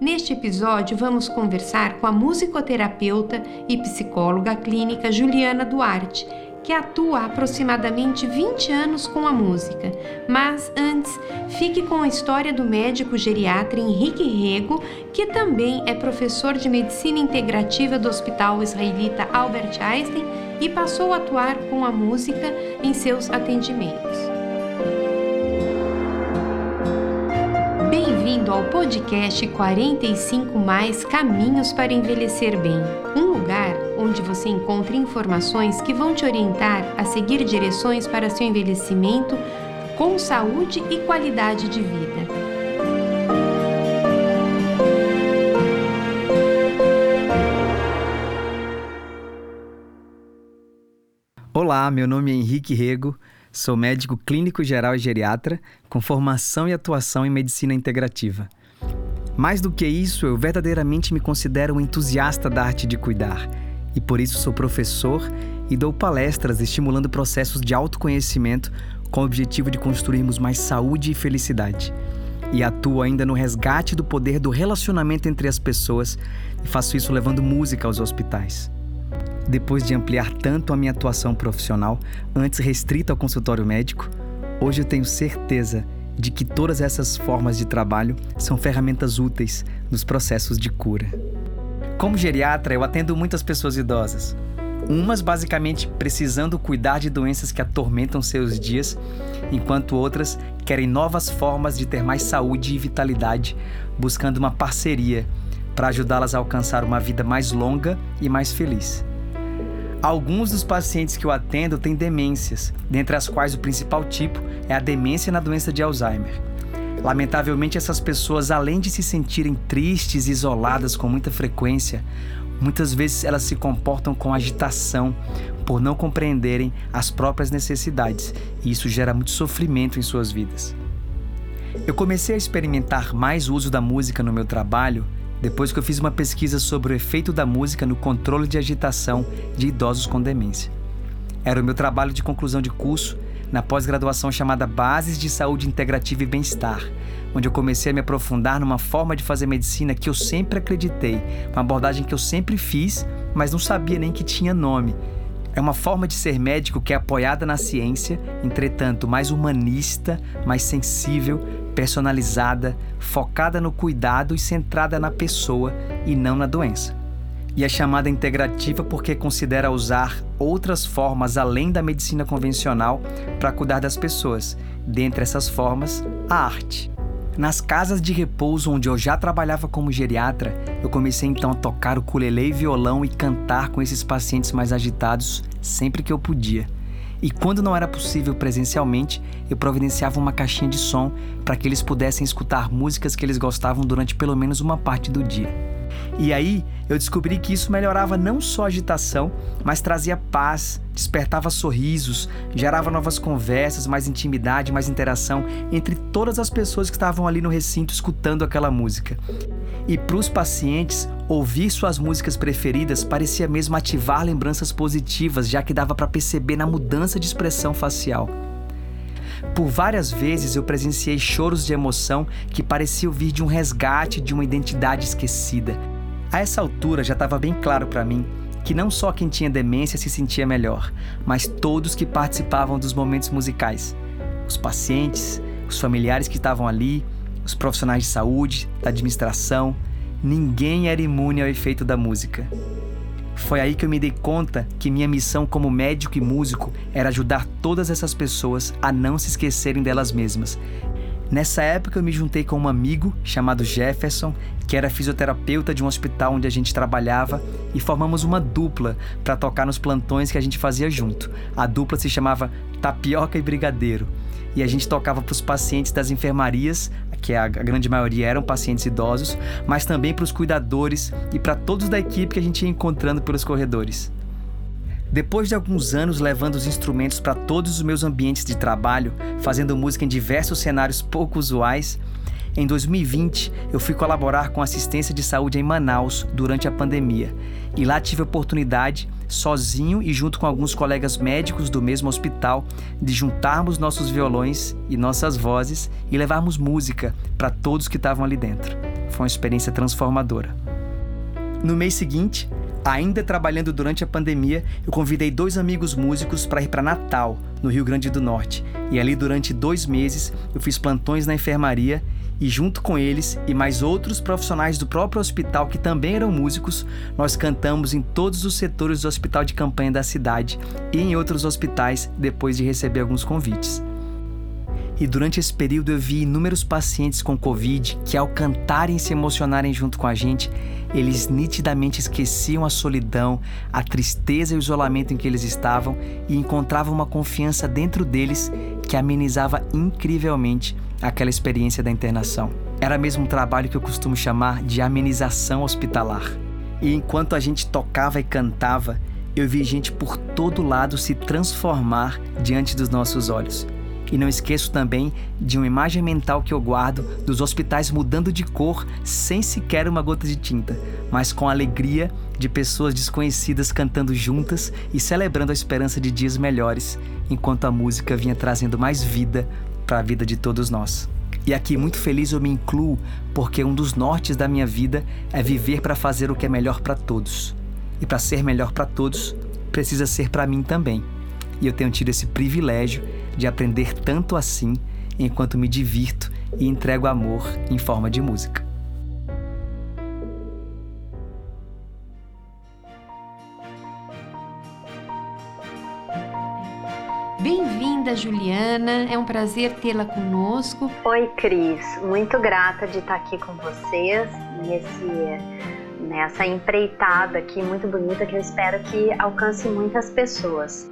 Neste episódio, vamos conversar com a musicoterapeuta e psicóloga clínica Juliana Duarte, que atua há aproximadamente 20 anos com a música. Mas antes, fique com a história do médico geriatra Henrique Rego, que também é professor de medicina integrativa do Hospital Israelita Albert Einstein e passou a atuar com a música em seus atendimentos. Bem-vindo ao podcast 45 Mais Caminhos para Envelhecer Bem. Um lugar onde você encontra informações que vão te orientar a seguir direções para seu envelhecimento com saúde e qualidade de vida. Olá, meu nome é Henrique Rego. Sou médico clínico geral e geriatra, com formação e atuação em medicina integrativa. Mais do que isso, eu verdadeiramente me considero um entusiasta da arte de cuidar, e por isso sou professor e dou palestras estimulando processos de autoconhecimento com o objetivo de construirmos mais saúde e felicidade. E atuo ainda no resgate do poder do relacionamento entre as pessoas e faço isso levando música aos hospitais. Depois de ampliar tanto a minha atuação profissional, antes restrita ao consultório médico, hoje eu tenho certeza de que todas essas formas de trabalho são ferramentas úteis nos processos de cura. Como geriatra, eu atendo muitas pessoas idosas, umas basicamente precisando cuidar de doenças que atormentam seus dias, enquanto outras querem novas formas de ter mais saúde e vitalidade, buscando uma parceria para ajudá-las a alcançar uma vida mais longa e mais feliz. Alguns dos pacientes que eu atendo têm demências, dentre as quais o principal tipo é a demência na doença de Alzheimer. Lamentavelmente, essas pessoas, além de se sentirem tristes e isoladas com muita frequência, muitas vezes elas se comportam com agitação por não compreenderem as próprias necessidades, e isso gera muito sofrimento em suas vidas. Eu comecei a experimentar mais o uso da música no meu trabalho depois que eu fiz uma pesquisa sobre o efeito da música no controle de agitação de idosos com demência. Era o meu trabalho de conclusão de curso na pós-graduação chamada Bases de Saúde Integrativa e Bem-Estar, onde eu comecei a me aprofundar numa forma de fazer medicina que eu sempre acreditei, uma abordagem que eu sempre fiz, mas não sabia nem que tinha nome. É uma forma de ser médico que é apoiada na ciência, entretanto, mais humanista, mais sensível, personalizada, focada no cuidado e centrada na pessoa e não na doença. E é chamada integrativa porque considera usar outras formas além da medicina convencional para cuidar das pessoas. Dentre essas formas, a arte. Nas casas de repouso onde eu já trabalhava como geriatra, eu comecei então a tocar o ukulele e violão e cantar com esses pacientes mais agitados sempre que eu podia. E quando não era possível presencialmente, eu providenciava uma caixinha de som para que eles pudessem escutar músicas que eles gostavam durante pelo menos uma parte do dia. E aí eu descobri que isso melhorava não só a agitação, mas trazia paz, despertava sorrisos, gerava novas conversas, mais intimidade, mais interação entre todas as pessoas que estavam ali no recinto escutando aquela música. E para os pacientes, ouvir suas músicas preferidas parecia mesmo ativar lembranças positivas, já que dava para perceber na mudança de expressão facial. Por várias vezes eu presenciei choros de emoção que pareciam vir de um resgate de uma identidade esquecida. A essa altura já estava bem claro para mim que não só quem tinha demência se sentia melhor, mas todos que participavam dos momentos musicais. Os pacientes, os familiares que estavam ali, os profissionais de saúde, da administração, ninguém era imune ao efeito da música. Foi aí que eu me dei conta que minha missão como médico e músico era ajudar todas essas pessoas a não se esquecerem delas mesmas. Nessa época eu me juntei com um amigo chamado Jefferson, que era fisioterapeuta de um hospital onde a gente trabalhava, e formamos uma dupla para tocar nos plantões que a gente fazia junto. A dupla se chamava Tapioca e Brigadeiro. E a gente tocava para os pacientes das enfermarias que a grande maioria eram pacientes idosos, mas também para os cuidadores e para todos da equipe que a gente ia encontrando pelos corredores. Depois de alguns anos levando os instrumentos para todos os meus ambientes de trabalho, fazendo música em diversos cenários pouco usuais, em 2020 eu fui colaborar com assistência de saúde em Manaus durante a pandemia e lá tive a oportunidade sozinho e junto com alguns colegas médicos do mesmo hospital, de juntarmos nossos violões e nossas vozes e levarmos música para todos que estavam ali dentro. Foi uma experiência transformadora. No mês seguinte, ainda trabalhando durante a pandemia, eu convidei dois amigos músicos para ir para Natal, no Rio Grande do Norte. E ali, durante dois meses, eu fiz plantões na enfermaria e, junto com eles e mais outros profissionais do próprio hospital que também eram músicos, nós cantamos em todos os setores do hospital de campanha da cidade e em outros hospitais depois de receber alguns convites. E durante esse período eu vi inúmeros pacientes com Covid que, ao cantarem e se emocionarem junto com a gente, eles nitidamente esqueciam a solidão, a tristeza e o isolamento em que eles estavam e encontravam uma confiança dentro deles que amenizava incrivelmente aquela experiência da internação. Era mesmo um trabalho que eu costumo chamar de amenização hospitalar. E enquanto a gente tocava e cantava, eu vi gente por todo lado se transformar diante dos nossos olhos. E não esqueço também de uma imagem mental que eu guardo dos hospitais mudando de cor sem sequer uma gota de tinta, mas com a alegria de pessoas desconhecidas cantando juntas e celebrando a esperança de dias melhores, enquanto a música vinha trazendo mais vida para a vida de todos nós. E aqui, muito feliz, eu me incluo porque um dos nortes da minha vida é viver para fazer o que é melhor para todos. E para ser melhor para todos, precisa ser para mim também. E eu tenho tido esse privilégio de aprender tanto assim enquanto me divirto e entrego amor em forma de música. Bem-vinda, Juliana. É um prazer tê-la conosco. Oi, Cris. Muito grata de estar aqui com vocês nesse, nessa empreitada aqui muito bonita que eu espero que alcance muitas pessoas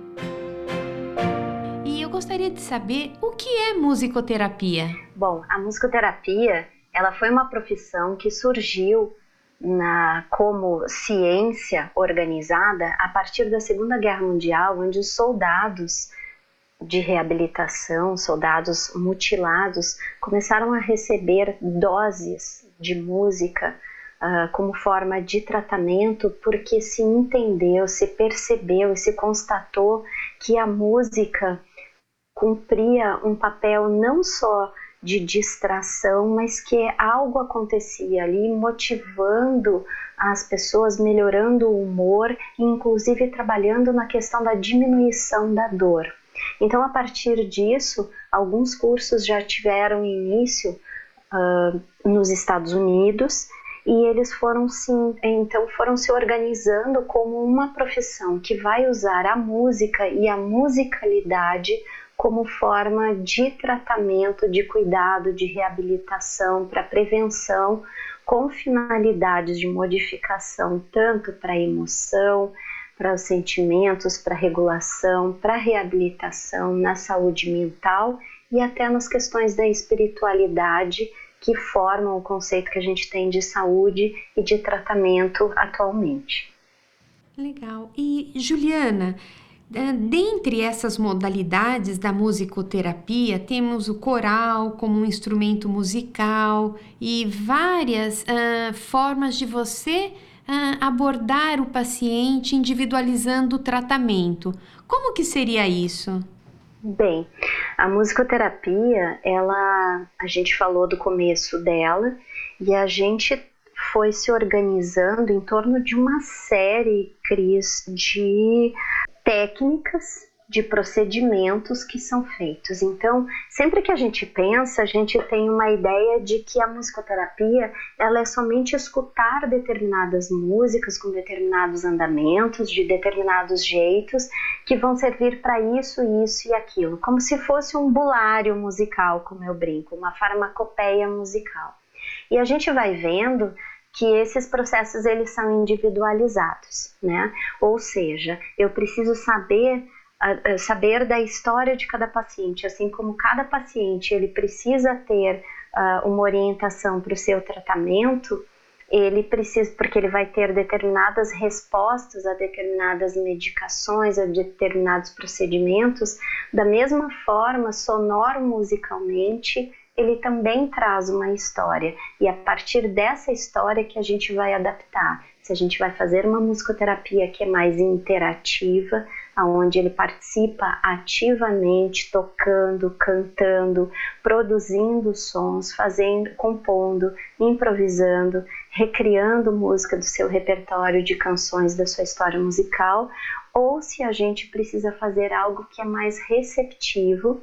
gostaria de saber o que é musicoterapia. Bom, a musicoterapia ela foi uma profissão que surgiu na, como ciência organizada a partir da Segunda Guerra Mundial, onde os soldados de reabilitação, soldados mutilados, começaram a receber doses de música uh, como forma de tratamento, porque se entendeu, se percebeu e se constatou que a música cumpria um papel não só de distração, mas que algo acontecia ali motivando as pessoas, melhorando o humor, inclusive trabalhando na questão da diminuição da dor. Então, a partir disso, alguns cursos já tiveram início uh, nos Estados Unidos e eles foram sim, então foram se organizando como uma profissão que vai usar a música e a musicalidade como forma de tratamento, de cuidado, de reabilitação, para prevenção, com finalidades de modificação tanto para a emoção, para os sentimentos, para a regulação, para a reabilitação na saúde mental e até nas questões da espiritualidade que formam o conceito que a gente tem de saúde e de tratamento atualmente. Legal. E Juliana, dentre essas modalidades da musicoterapia, temos o coral como um instrumento musical e várias formas de você abordar o paciente individualizando o tratamento. Como que seria isso? Bem, a musicoterapia, ela, a gente falou do começo dela e a gente foi se organizando em torno de uma série, Cris, de técnicas de procedimentos que são feitos. Então, sempre que a gente pensa, a gente tem uma ideia de que a musicoterapia ela é somente escutar determinadas músicas com determinados andamentos, de determinados jeitos que vão servir para isso, isso e aquilo, como se fosse um bulário musical, como eu brinco, uma farmacopeia musical. E a gente vai vendo que esses processos eles são individualizados, né? Ou seja, eu preciso saber saber da história de cada paciente, assim como cada paciente ele precisa ter uh, uma orientação para o seu tratamento, ele precisa, porque ele vai ter determinadas respostas a determinadas medicações, a determinados procedimentos, da mesma forma, sonoro musicalmente, ele também traz uma história e a partir dessa história que a gente vai adaptar. Se a gente vai fazer uma musicoterapia que é mais interativa, onde ele participa ativamente, tocando, cantando, produzindo sons, fazendo, compondo, improvisando, recriando música do seu repertório de canções da sua história musical, ou se a gente precisa fazer algo que é mais receptivo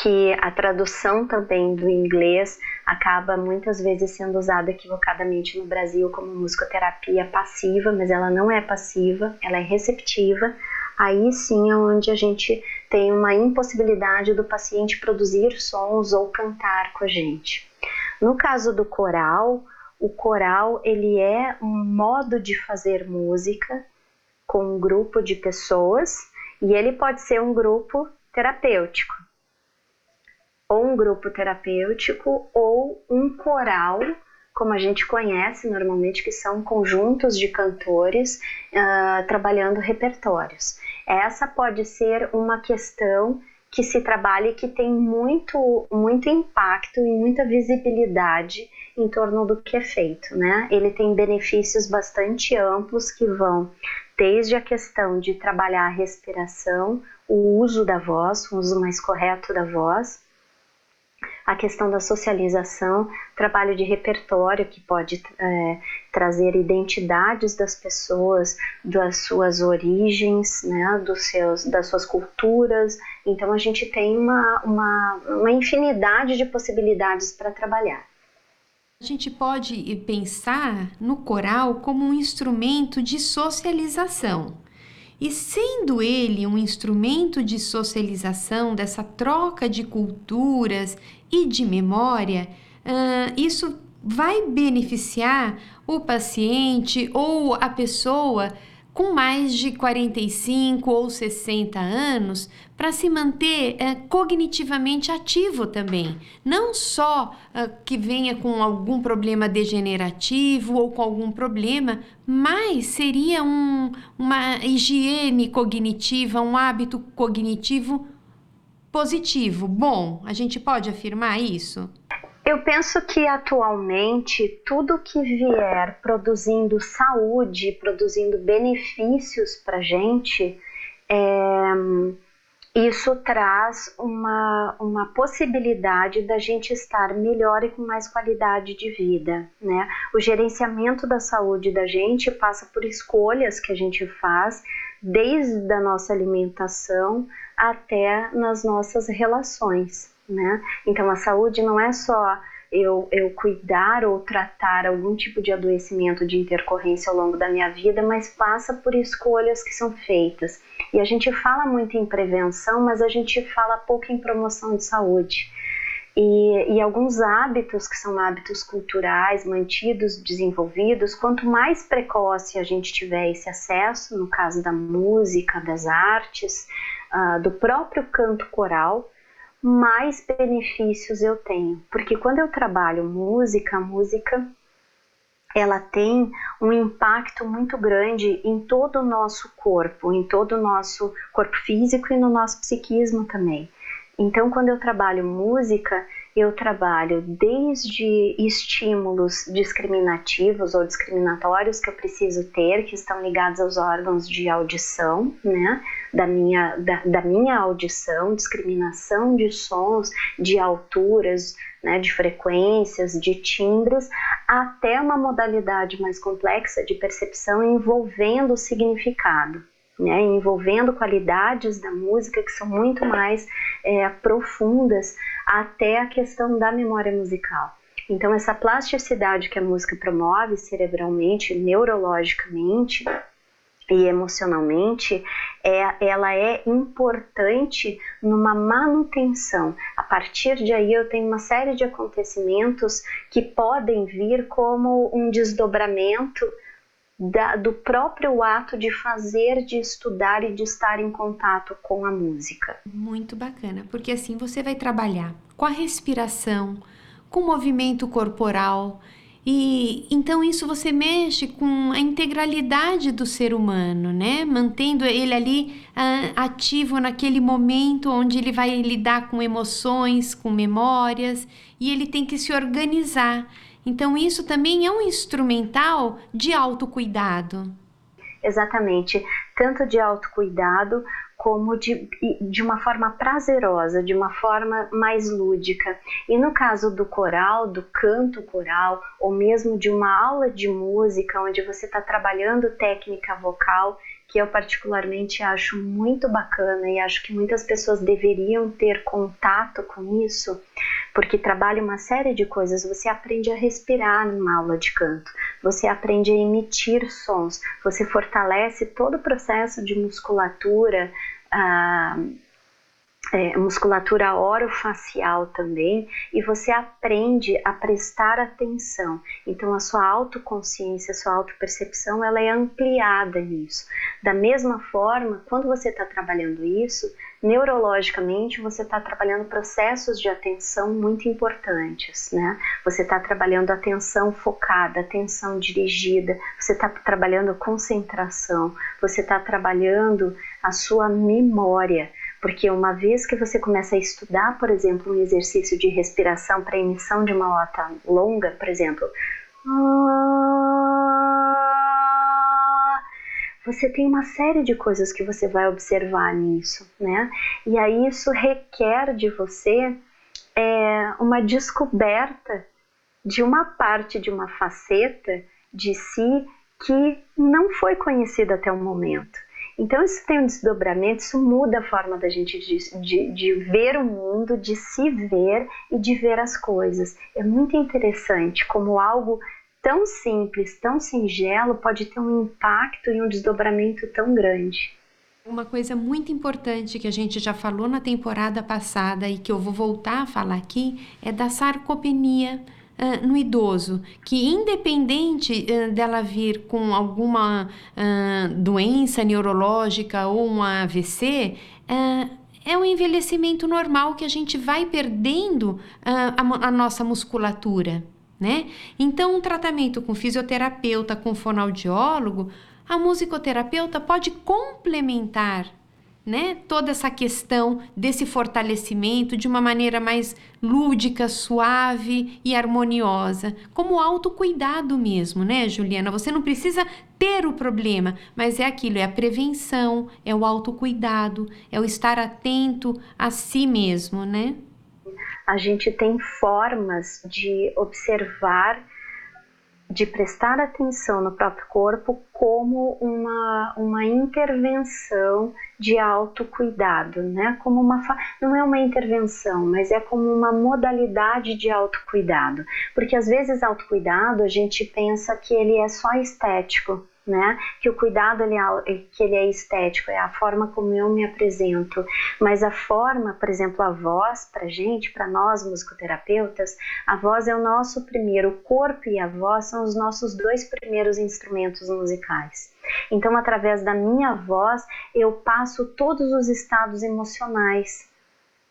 que a tradução também do inglês acaba muitas vezes sendo usada equivocadamente no Brasil como musicoterapia passiva, mas ela não é passiva, ela é receptiva. Aí sim é onde a gente tem uma impossibilidade do paciente produzir sons ou cantar com a gente. No caso do coral, o coral ele é um modo de fazer música com um grupo de pessoas e ele pode ser um grupo terapêutico ou um grupo terapêutico ou um coral, como a gente conhece normalmente, que são conjuntos de cantores uh, trabalhando repertórios. Essa pode ser uma questão que se trabalha e que tem muito, muito impacto e muita visibilidade em torno do que é feito, né? Ele tem benefícios bastante amplos que vão desde a questão de trabalhar a respiração, o uso da voz, o uso mais correto da voz, a questão da socialização, trabalho de repertório que pode é, trazer identidades das pessoas, das suas origens, né, dos seus, das suas culturas. Então a gente tem uma, uma, uma infinidade de possibilidades para trabalhar. A gente pode pensar no coral como um instrumento de socialização. E sendo ele um instrumento de socialização dessa troca de culturas e de memória, uh, isso vai beneficiar o paciente ou a pessoa com mais de 45 ou 60 anos para se manter é, cognitivamente ativo também. Não só é, que venha com algum problema degenerativo ou com algum problema, mas seria um, uma higiene cognitiva, um hábito cognitivo positivo. Bom, a gente pode afirmar isso? Eu penso que atualmente tudo que vier produzindo saúde, produzindo benefícios para gente, é, isso traz uma, uma possibilidade da gente estar melhor e com mais qualidade de vida, né? O gerenciamento da saúde da gente passa por escolhas que a gente faz, desde a nossa alimentação até nas nossas relações né? Então a saúde não é só eu, eu cuidar ou tratar algum tipo de adoecimento de intercorrência ao longo da minha vida, mas passa por escolhas que são feitas. E a gente fala muito em prevenção, mas a gente fala pouco em promoção de saúde. E, e, alguns hábitos que são hábitos culturais mantidos, desenvolvidos, quanto mais precoce a gente tiver esse acesso, no caso da música, das artes, uh, do próprio canto coral, mais benefícios eu tenho. Porque quando eu trabalho música, a música ela tem um impacto muito grande em todo o nosso corpo, em todo o nosso corpo físico e no nosso psiquismo também. Então, quando eu trabalho música, eu trabalho desde estímulos discriminativos ou discriminatórios que eu preciso ter, que estão ligados aos órgãos de audição, né, da minha, da, da minha audição, discriminação de sons, de alturas, né, de frequências, de timbres, até uma modalidade mais complexa de percepção envolvendo o significado né, envolvendo qualidades da música que são muito mais é, profundas até a questão da memória musical. Então, essa plasticidade que a música promove cerebralmente, neurologicamente e emocionalmente, é, ela é importante numa manutenção. A partir de aí, eu tenho uma série de acontecimentos que podem vir como um desdobramento da, do próprio ato de fazer, de estudar e de estar em contato com a música. Muito bacana, porque assim você vai trabalhar com a respiração, com o movimento corporal. E então isso você mexe com a integralidade do ser humano, né? Mantendo ele ali uh, ativo naquele momento onde ele vai lidar com emoções, com memórias, e ele tem que se organizar. Então, isso também é um instrumental de autocuidado. Exatamente. tanto de autocuidado como de, de uma forma prazerosa, de uma forma mais lúdica. E no caso do coral, do canto coral, ou mesmo de uma aula de música, onde você está trabalhando técnica vocal, que eu particularmente acho muito bacana e acho que muitas pessoas deveriam ter contato com isso, porque trabalha uma série de coisas. Você aprende a respirar numa aula de canto, você aprende a emitir sons, você fortalece todo o processo de musculatura. Ah, é, musculatura orofacial também, e você aprende a prestar atenção. Então a sua autoconsciência, a sua autopercepção, ela é ampliada nisso. Da mesma forma, quando você está trabalhando isso, neurologicamente você está trabalhando processos de atenção muito importantes, né? Você está trabalhando atenção focada, atenção dirigida, você está trabalhando concentração, você está trabalhando a sua memória. Porque uma vez que você começa a estudar, por exemplo, um exercício de respiração para emissão de uma nota longa, por exemplo, você tem uma série de coisas que você vai observar nisso, né? E aí isso requer de você é, uma descoberta de uma parte de uma faceta de si que não foi conhecida até o momento. Então isso tem um desdobramento, isso muda a forma da gente de, de, de, ver o mundo, de se ver e de ver as coisas. É muito interessante como algo tão simples, tão singelo pode ter um impacto e um desdobramento tão grande. Uma coisa muito importante que a gente já falou na temporada passada e que eu vou voltar a falar aqui é da sarcopenia uh, no idoso, que independente uh, dela vir com alguma uh, doença neurológica ou um AVC, é um envelhecimento normal que a gente vai perdendo a, a nossa musculatura. Né? Então, um tratamento com fisioterapeuta, com fonoaudiólogo, a musicoterapeuta pode complementar né, toda essa questão desse fortalecimento de uma maneira mais lúdica, suave e harmoniosa, como autocuidado mesmo, né, Juliana? Você não precisa ter o problema, mas é aquilo, é a prevenção, é o autocuidado, é o estar atento a si mesmo, né? A gente tem formas de observar de prestar atenção no próprio corpo como uma, uma intervenção de autocuidado, né? Como uma não é uma intervenção, mas é como uma modalidade de autocuidado, porque às vezes autocuidado a gente pensa que ele é só estético, né? Que o cuidado ele é, que ele é estético, é a forma como eu me apresento, mas a forma, por exemplo, a voz para gente, para nós musicoterapeutas, a voz é o nosso primeiro, o corpo e a voz são os nossos dois primeiros instrumentos musicais. Então, através da minha voz, eu passo todos os estados emocionais.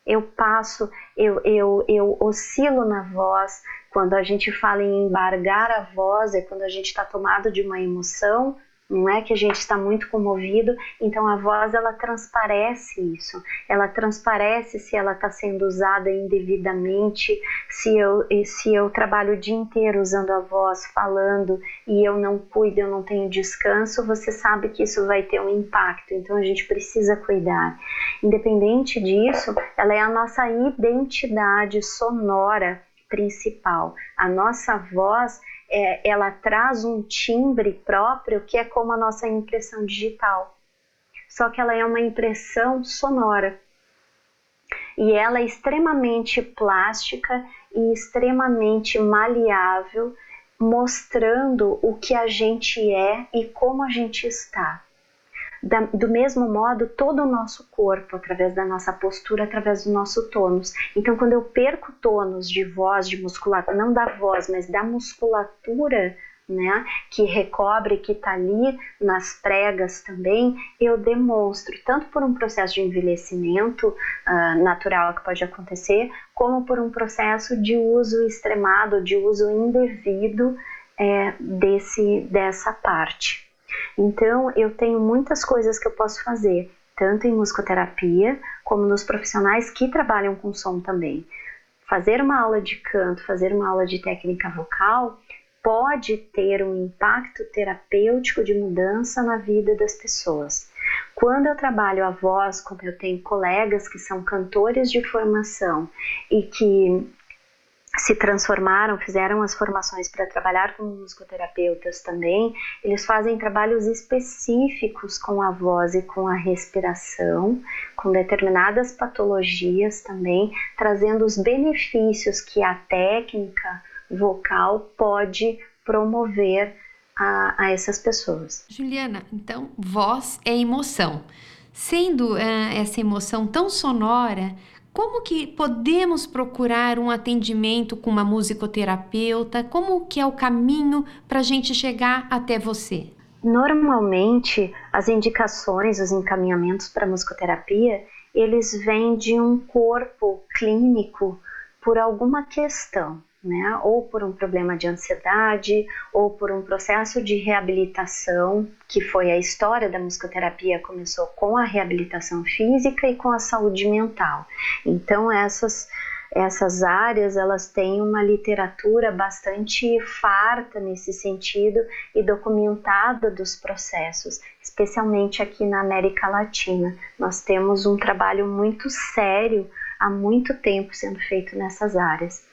Eu passo, eu, eu, eu oscilo na voz, quando a gente fala em embargar a voz, é quando a gente está tomado de uma emoção, não é que a gente está muito comovido, então a voz ela transparece isso, ela transparece se ela está sendo usada indevidamente, se eu, se eu trabalho o dia inteiro usando a voz, falando e eu não cuido, eu não tenho descanso, você sabe que isso vai ter um impacto, então a gente precisa cuidar. Independente disso, ela é a nossa identidade sonora principal. A nossa voz, é, ela traz um timbre próprio que é como a nossa impressão digital. Só que ela é uma impressão sonora. E ela é extremamente plástica e extremamente maleável, mostrando o que a gente é e como a gente está. Da, do mesmo modo, todo o nosso corpo, através da nossa postura, através do nosso tônus. Então, quando eu perco tônus de voz, de musculatura, não da voz, mas da musculatura, né, que recobre, que está ali nas pregas também, eu demonstro, tanto por um processo de envelhecimento uh, natural que pode acontecer, como por um processo de uso extremado, de uso indevido é, desse, dessa parte. Então, eu tenho muitas coisas que eu posso fazer, tanto em musicoterapia, como nos profissionais que trabalham com som também. Fazer uma aula de canto, fazer uma aula de técnica vocal, pode ter um impacto terapêutico de mudança na vida das pessoas. Quando eu trabalho a voz, como eu tenho colegas que são cantores de formação e que se transformaram, fizeram as formações para trabalhar como musicoterapeutas também, eles fazem trabalhos específicos com a voz e com a respiração, com determinadas patologias também, trazendo os benefícios que a técnica vocal pode promover a, a essas pessoas. Juliana, então, voz é emoção. Sendo uh, essa emoção tão sonora, como que podemos procurar um atendimento com uma musicoterapeuta? Como que é o caminho para a gente chegar até você? Normalmente, as indicações, os encaminhamentos para musicoterapia, eles vêm de um corpo clínico por alguma questão né? Ou por um problema de ansiedade, ou por um processo de reabilitação, que foi a história da musicoterapia, começou com a reabilitação física e com a saúde mental. Então essas essas áreas elas têm uma literatura bastante farta nesse sentido e documentada dos processos, especialmente aqui na América Latina. Nós temos um trabalho muito sério há muito tempo sendo feito nessas áreas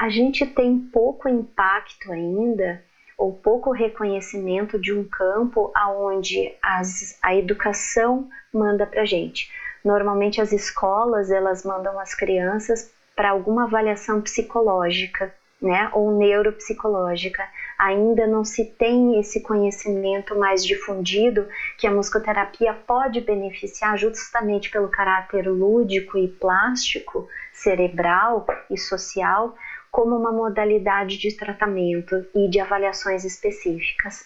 a gente tem pouco impacto ainda ou pouco reconhecimento de um campo aonde as, a educação manda para gente. Normalmente as escolas elas mandam as crianças para alguma avaliação psicológica, né, ou neuropsicológica. Ainda não se tem esse conhecimento mais difundido que a musicoterapia pode beneficiar justamente pelo caráter lúdico e plástico, cerebral e social como uma modalidade de tratamento e de avaliações específicas.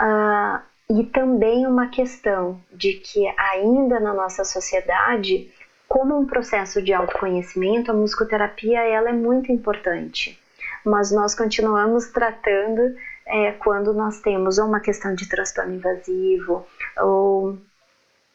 Uh, e também uma questão de que ainda na nossa sociedade, como um processo de autoconhecimento, a musicoterapia ela é muito importante, mas nós continuamos tratando é, quando nós temos ou uma questão de transtorno invasivo ou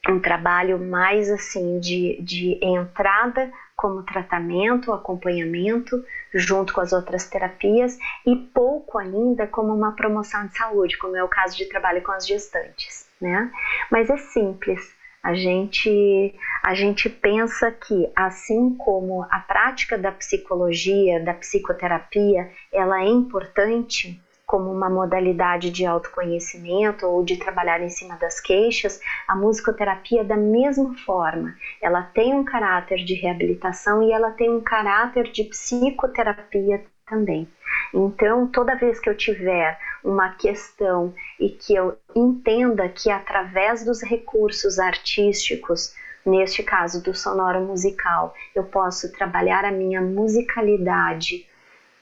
um trabalho mais assim de, de entrada como tratamento, acompanhamento, junto com as outras terapias, e pouco ainda como uma promoção de saúde, como é o caso de trabalho com as gestantes, né? Mas é simples. A gente, a gente pensa que, assim como a prática da psicologia, da psicoterapia, ela é importante, como uma modalidade de autoconhecimento ou de trabalhar em cima das queixas, a musicoterapia da mesma forma. Ela tem um caráter de reabilitação e ela tem um caráter de psicoterapia também. Então, toda vez que eu tiver uma questão e que eu entenda que através dos recursos artísticos, neste caso do sonoro musical, eu posso trabalhar a minha musicalidade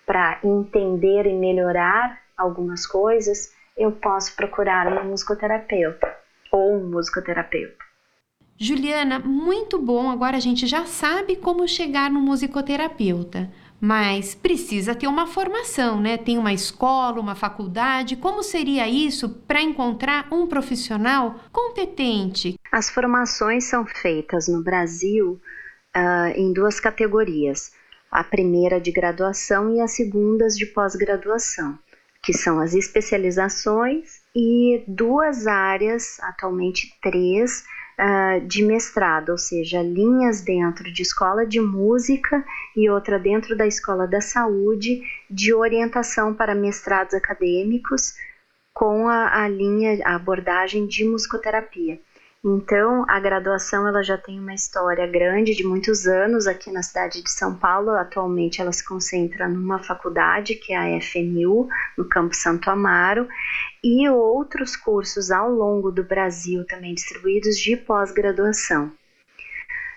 para entender e melhorar algumas coisas, eu posso procurar uma musicoterapeuta ou um musicoterapeuta. Juliana, muito bom. Agora a gente já sabe como chegar no musicoterapeuta, mas precisa ter uma formação, né? Tem uma escola, uma faculdade. Como seria isso para encontrar um profissional competente? As formações são feitas no Brasil uh, em duas categorias: a primeira de graduação e a segunda de pós-graduação que são as especializações, e duas áreas, atualmente três, uh, de mestrado, ou seja, linhas dentro de escola de música e outra dentro da escola da saúde, de orientação para mestrados acadêmicos, com a, a linha, a abordagem de musicoterapia. Então, a graduação ela já tem uma história grande de muitos anos aqui na cidade de São Paulo. Atualmente ela se concentra numa faculdade, que é a FMU, no Campo Santo Amaro, e outros cursos ao longo do Brasil também distribuídos de pós-graduação.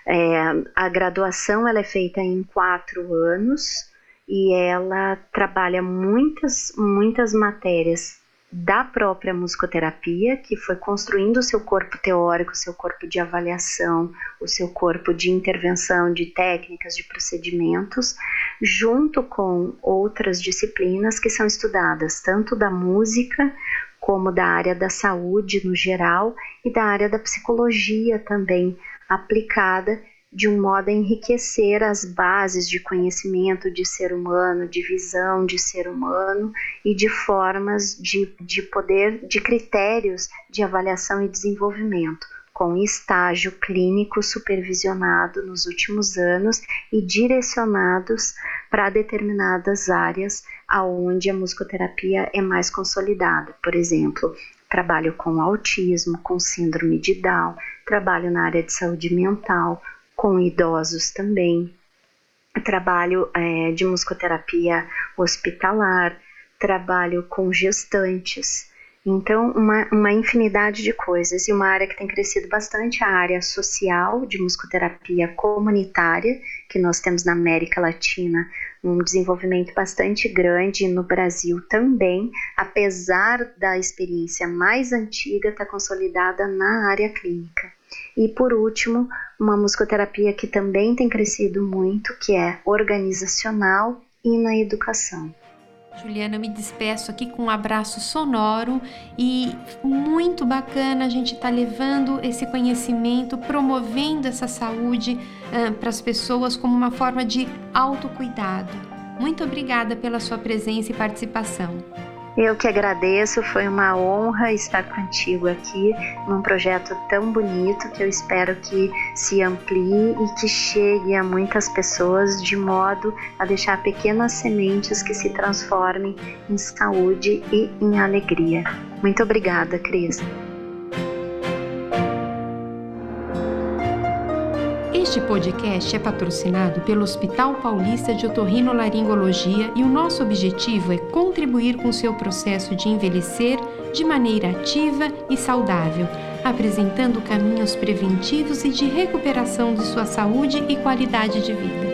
É, a graduação ela é feita em quatro anos e ela trabalha muitas, muitas matérias da própria musicoterapia, que foi construindo o seu corpo teórico, o seu corpo de avaliação, o seu corpo de intervenção, de técnicas, de procedimentos, junto com outras disciplinas que são estudadas, tanto da música como da área da saúde no geral e da área da psicologia também aplicada de um modo a enriquecer as bases de conhecimento de ser humano, de visão de ser humano e de formas de, de poder, de critérios de avaliação e desenvolvimento, com estágio clínico supervisionado nos últimos anos e direcionados para determinadas áreas aonde a musicoterapia é mais consolidada. Por exemplo, trabalho com autismo, com síndrome de Down, trabalho na área de saúde mental, com idosos também, trabalho é, de musicoterapia hospitalar, trabalho com gestantes. Então, uma, uma infinidade de coisas. E uma área que tem crescido bastante é a área social de musicoterapia comunitária, que nós temos na América Latina um desenvolvimento bastante grande no Brasil também, apesar da experiência mais antiga estar tá consolidada na área clínica. E por último, uma musicoterapia que também tem crescido muito, que é organizacional e na educação. Juliana, eu me despeço aqui com um abraço sonoro e muito bacana a gente estar tá levando esse conhecimento, promovendo essa saúde uh, para as pessoas como uma forma de autocuidado. Muito obrigada pela sua presença e participação. Eu que agradeço, foi uma honra estar contigo aqui num projeto tão bonito que eu espero que se amplie e que chegue a muitas pessoas de modo a deixar pequenas sementes que se transformem em saúde e em alegria. Muito obrigada, Cris. Este podcast é patrocinado pelo Hospital Paulista de Otorrinolaringologia e o nosso objetivo é contribuir com seu processo de envelhecer de maneira ativa e saudável, apresentando caminhos preventivos e de recuperação de sua saúde e qualidade de vida.